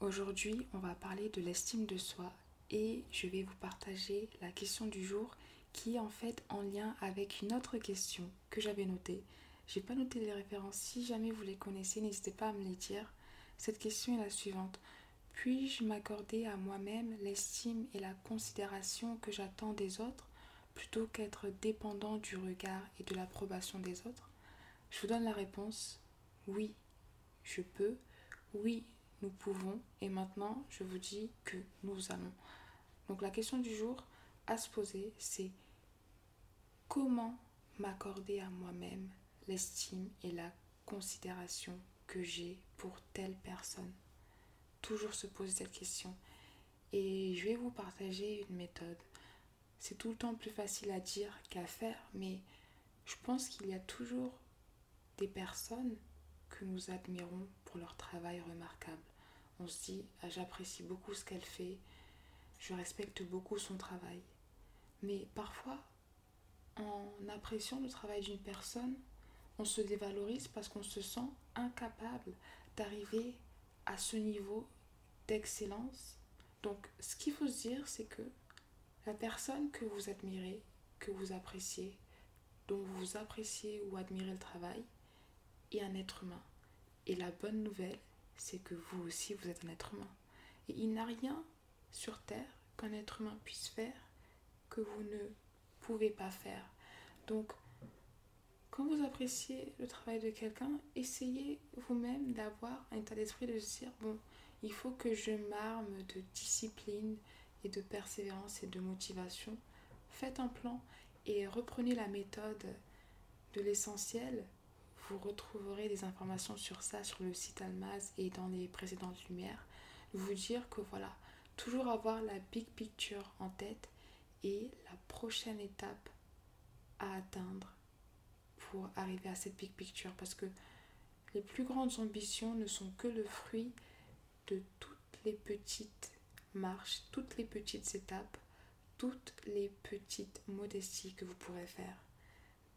Aujourd'hui, on va parler de l'estime de soi et je vais vous partager la question du jour qui est en fait en lien avec une autre question que j'avais notée. J'ai pas noté les références. Si jamais vous les connaissez, n'hésitez pas à me les dire. Cette question est la suivante. Puis-je m'accorder à moi-même l'estime et la considération que j'attends des autres plutôt qu'être dépendant du regard et de l'approbation des autres? Je vous donne la réponse. Oui, je peux. Oui, nous pouvons. Et maintenant, je vous dis que nous allons. Donc la question du jour à se poser, c'est comment m'accorder à moi-même l'estime et la considération que j'ai pour telle personne? Toujours se poser cette question. Et je vais vous partager une méthode. C'est tout le temps plus facile à dire qu'à faire, mais je pense qu'il y a toujours des personnes que nous admirons pour leur travail remarquable. On se dit, ah, j'apprécie beaucoup ce qu'elle fait, je respecte beaucoup son travail. Mais parfois, en appréciant le travail d'une personne, on se dévalorise parce qu'on se sent incapable d'arriver à ce niveau d'excellence. Donc, ce qu'il faut se dire, c'est que la personne que vous admirez, que vous appréciez, dont vous appréciez ou admirez le travail, est un être humain. Et la bonne nouvelle, c'est que vous aussi, vous êtes un être humain. Et il n'y a rien sur Terre qu'un être humain puisse faire que vous ne pouvez pas faire. Donc, quand vous appréciez le travail de quelqu'un, essayez vous-même d'avoir un état d'esprit de se dire, bon, il faut que je m'arme de discipline et de persévérance et de motivation. Faites un plan et reprenez la méthode de l'essentiel vous retrouverez des informations sur ça sur le site Almaz et dans les précédentes lumières. Vous dire que voilà, toujours avoir la big picture en tête et la prochaine étape à atteindre pour arriver à cette big picture parce que les plus grandes ambitions ne sont que le fruit de toutes les petites marches, toutes les petites étapes, toutes les petites modesties que vous pourrez faire.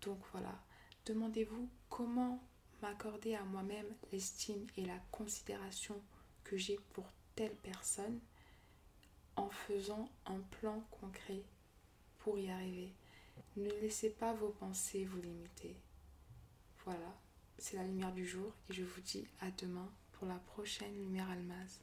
Donc voilà, Demandez-vous comment m'accorder à moi-même l'estime et la considération que j'ai pour telle personne en faisant un plan concret pour y arriver. Ne laissez pas vos pensées vous limiter. Voilà, c'est la lumière du jour et je vous dis à demain pour la prochaine lumière almaz.